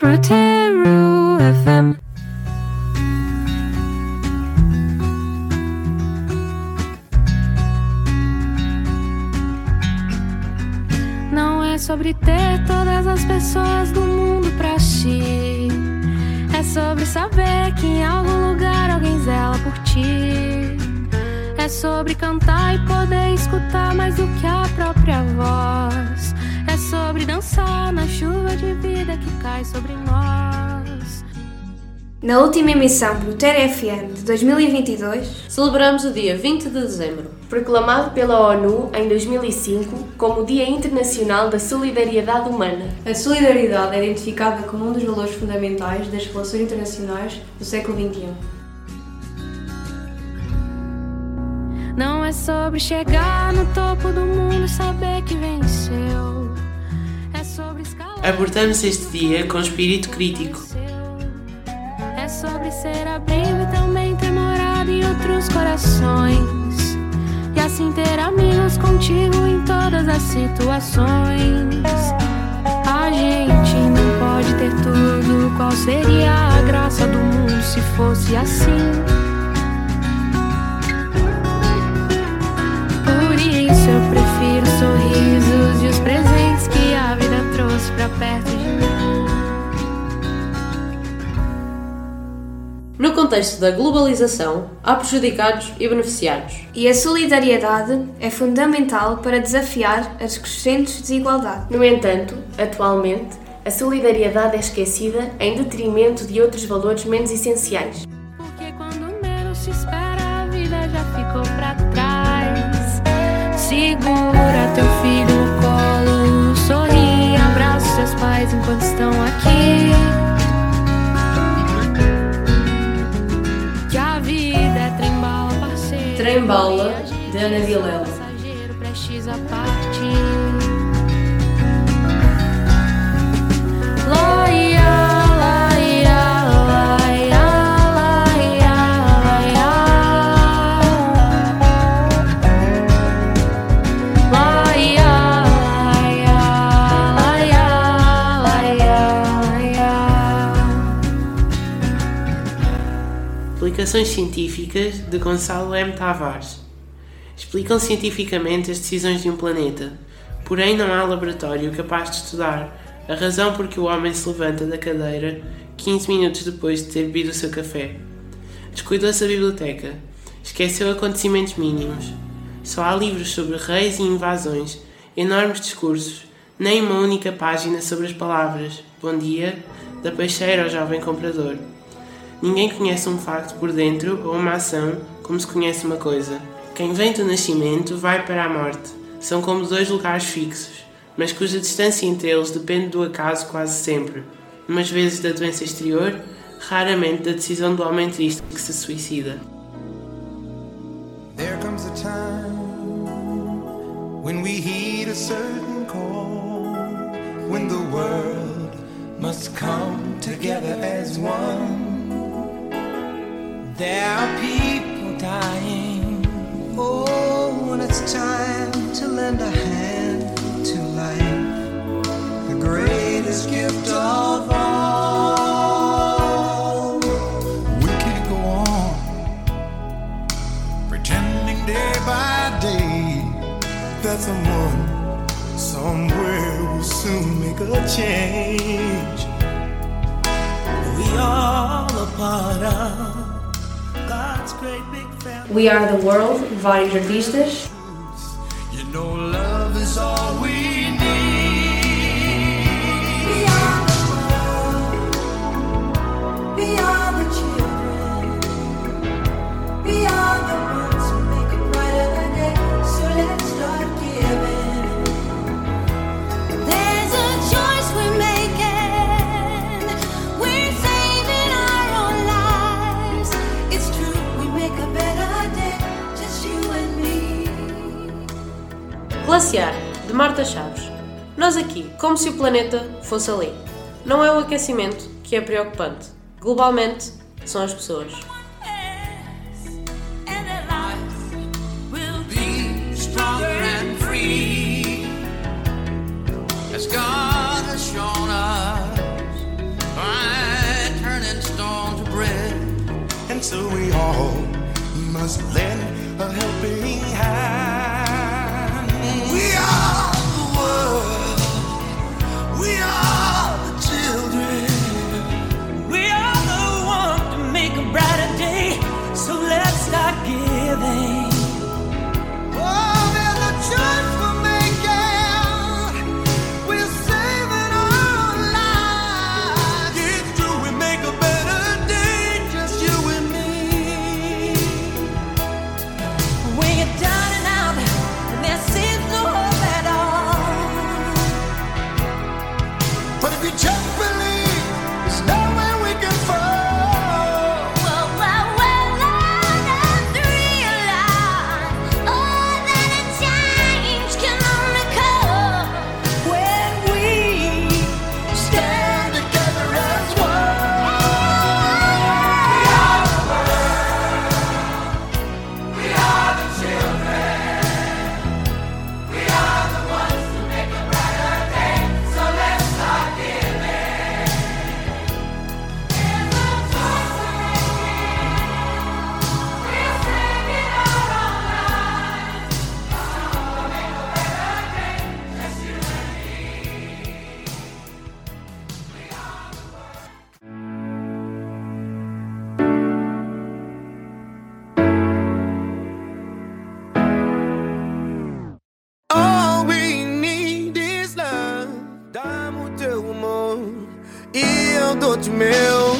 Proteru FM. Não é sobre ter todas as pessoas do mundo pra ti. É sobre saber que em algum lugar alguém zela por ti. É sobre cantar e poder escutar mais do que a própria que cai sobre nós. Na última emissão do TRFN de 2022, Celebramos o dia 20 de dezembro. proclamado pela ONU em 2005 como Dia Internacional da Solidariedade Humana. A solidariedade é identificada como um dos valores fundamentais das relações internacionais do século XXI. Não é sobre chegar no topo do mundo e saber que venceu. É sobre escalar. Abordamos este dia com espírito crítico. É sobre ser abrigo e também ter morado em outros corações. E assim ter amigos contigo em todas as situações. A gente não pode ter tudo. Qual seria a graça do mundo se fosse assim? Contexto da globalização, há prejudicados e beneficiados. e a solidariedade é fundamental para desafiar as crescentes desigualdades. No entanto, atualmente, a solidariedade é esquecida em detrimento de outros valores menos essenciais. Porque quando menos se espera, a vida já ficou pra trás. Segura teu filho no colo, sorri, abraça seus pais enquanto estão aqui. Trem-bala, de Ana Vilela. Explicações científicas de Gonçalo M. Tavares. Explicam cientificamente as decisões de um planeta, porém não há laboratório capaz de estudar a razão por que o homem se levanta da cadeira 15 minutos depois de ter bebido o seu café. Descuidou-se da biblioteca, esqueceu acontecimentos mínimos. Só há livros sobre reis e invasões, enormes discursos, nem uma única página sobre as palavras Bom dia da peixeira ao jovem comprador. Ninguém conhece um facto por dentro ou uma ação como se conhece uma coisa. Quem vem do nascimento vai para a morte. São como dois lugares fixos, mas cuja distância entre eles depende do acaso quase sempre. Umas vezes da doença exterior, raramente da decisão do homem triste que se suicida. There comes a time when we heed a certain call, when the world must come together as one. There are people dying. Oh, when it's time to lend a hand to life, the greatest gift of all. We can't go on pretending day by day that someone somewhere will soon make a change. We Are the World, vários artistas. You know, love is all we. Glaciar, de Marta Chaves. Nós aqui, como se o planeta fosse ali. Não é o aquecimento que é preocupante. Globalmente, são as pessoas. Meu.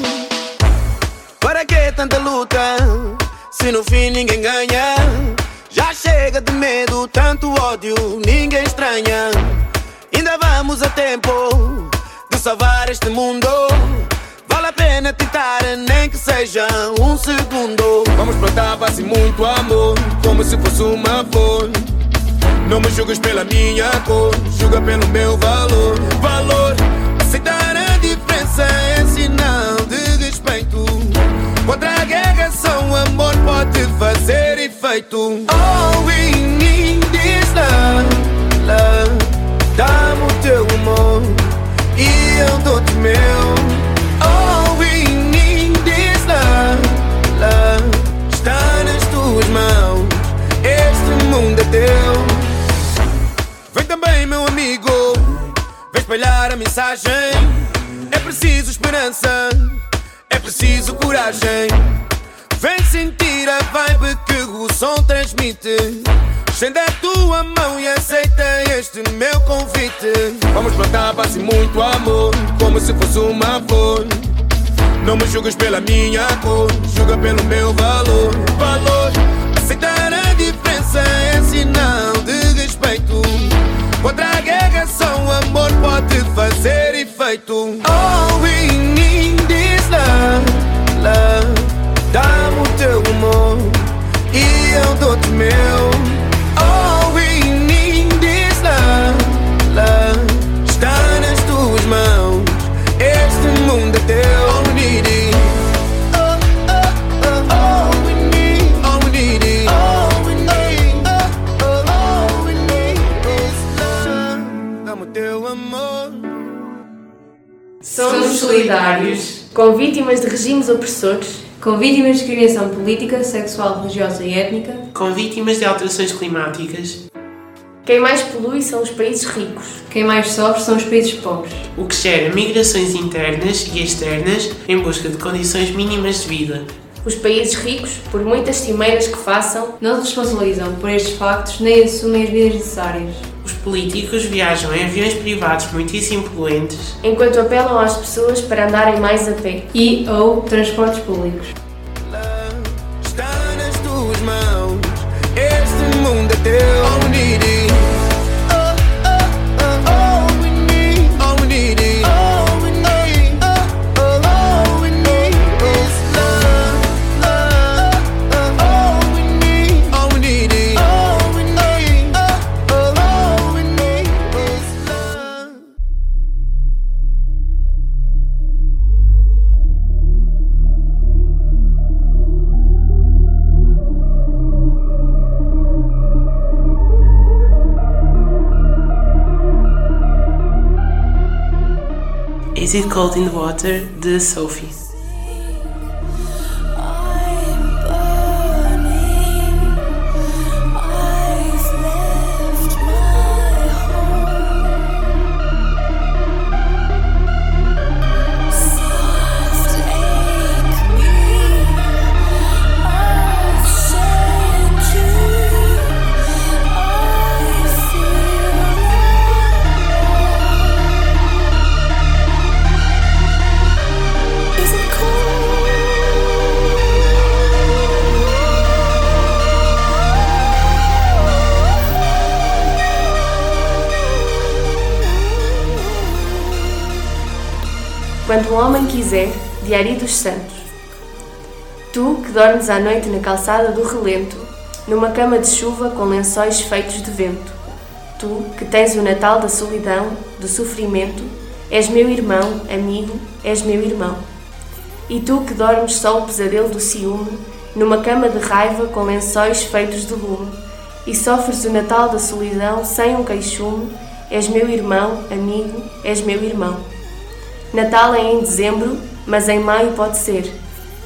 Para que tanta luta? Se no fim ninguém ganha. Já chega de medo, tanto ódio, ninguém estranha. Ainda vamos a tempo de salvar este mundo. Vale a pena tentar, nem que seja um segundo. Vamos plantar paz e muito amor, como se fosse uma flor. Não me julgues pela minha cor, julga pelo meu valor. Valor, aceitar a diferença é só o amor pode fazer efeito. All we need is love, love. Dá-me o teu amor e eu dou-te meu. All we need is love, love. Está nas tuas mãos, este mundo é teu. Vem também, meu amigo, vem espalhar a mensagem. É preciso esperança, é preciso coragem. Vem sentir a vibe que o som transmite. Estende a tua mão e aceita este meu convite. Vamos plantar paz e muito amor, como se fosse uma flor. Não me julgues pela minha cor, julga pelo meu valor. Valor, aceitar a diferença é sinal de respeito. Contra a guerra, só o amor pode fazer efeito. All we need Teu amor. Somos solidários com vítimas de regimes opressores, Com vítimas de discriminação política, sexual, religiosa e étnica, com vítimas de alterações climáticas, quem mais polui são os países ricos. quem mais sofre são os países pobres. o que gera migrações internas e externas em busca de condições mínimas de vida. Os países ricos, por muitas cimeiras que façam, Não se responsabilizam por estes factos nem assumem as medidas necessárias. Os políticos viajam em aviões privados muitíssimo poluentes, enquanto apelam às pessoas para andarem mais a pé. E ou transportes públicos. Está nas tuas mãos, este mundo é teu. Is It Cold in the Water, de Sophie. Quando o homem quiser, Diário dos Santos. Tu que dormes à noite na calçada do relento, numa cama de chuva com lençóis feitos de vento. Tu que tens o Natal da solidão, do sofrimento, és meu irmão, amigo, és meu irmão. E tu que dormes só o pesadelo do ciúme, numa cama de raiva com lençóis feitos de lume, e sofres o Natal da solidão sem um queixume, és meu irmão, amigo, és meu irmão. Natal é em dezembro, mas em maio pode ser.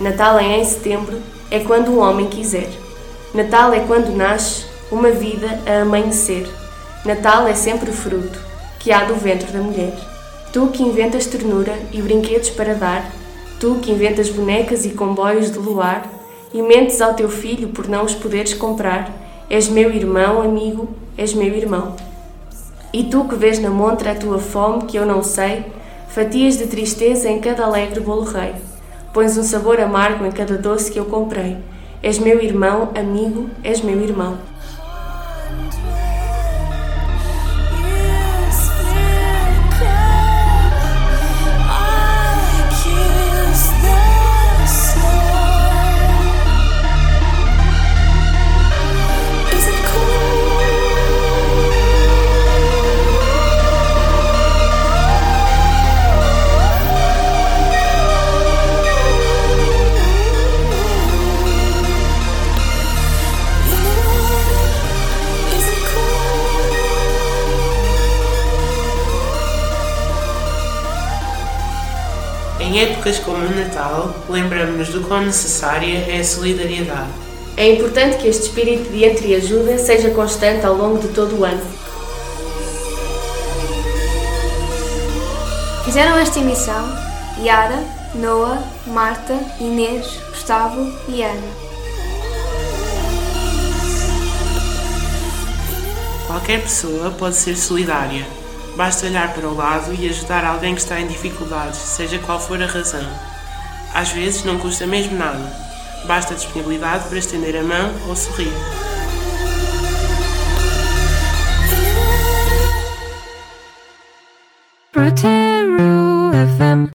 Natal é em setembro, é quando o homem quiser. Natal é quando nasce uma vida a amanhecer. Natal é sempre o fruto que há do ventre da mulher. Tu que inventas ternura e brinquedos para dar, tu que inventas bonecas e comboios de luar, e mentes ao teu filho por não os poderes comprar, és meu irmão, amigo, és meu irmão. E tu que vês na montra a tua fome que eu não sei, fatias de tristeza em cada alegre bolo rei. Pões um sabor amargo em cada doce que eu comprei. És meu irmão, amigo, és meu irmão. Em épocas como o Natal, lembramos-nos do quão necessária é a solidariedade. É importante que este espírito de entreajuda seja constante ao longo de todo o ano. Fizeram esta emissão Yara, Noah, Marta, Inês, Gustavo e Ana. Qualquer pessoa pode ser solidária. Basta olhar para o lado e ajudar alguém que está em dificuldades, seja qual for a razão. Às vezes não custa mesmo nada. Basta disponibilidade para estender a mão ou sorrir.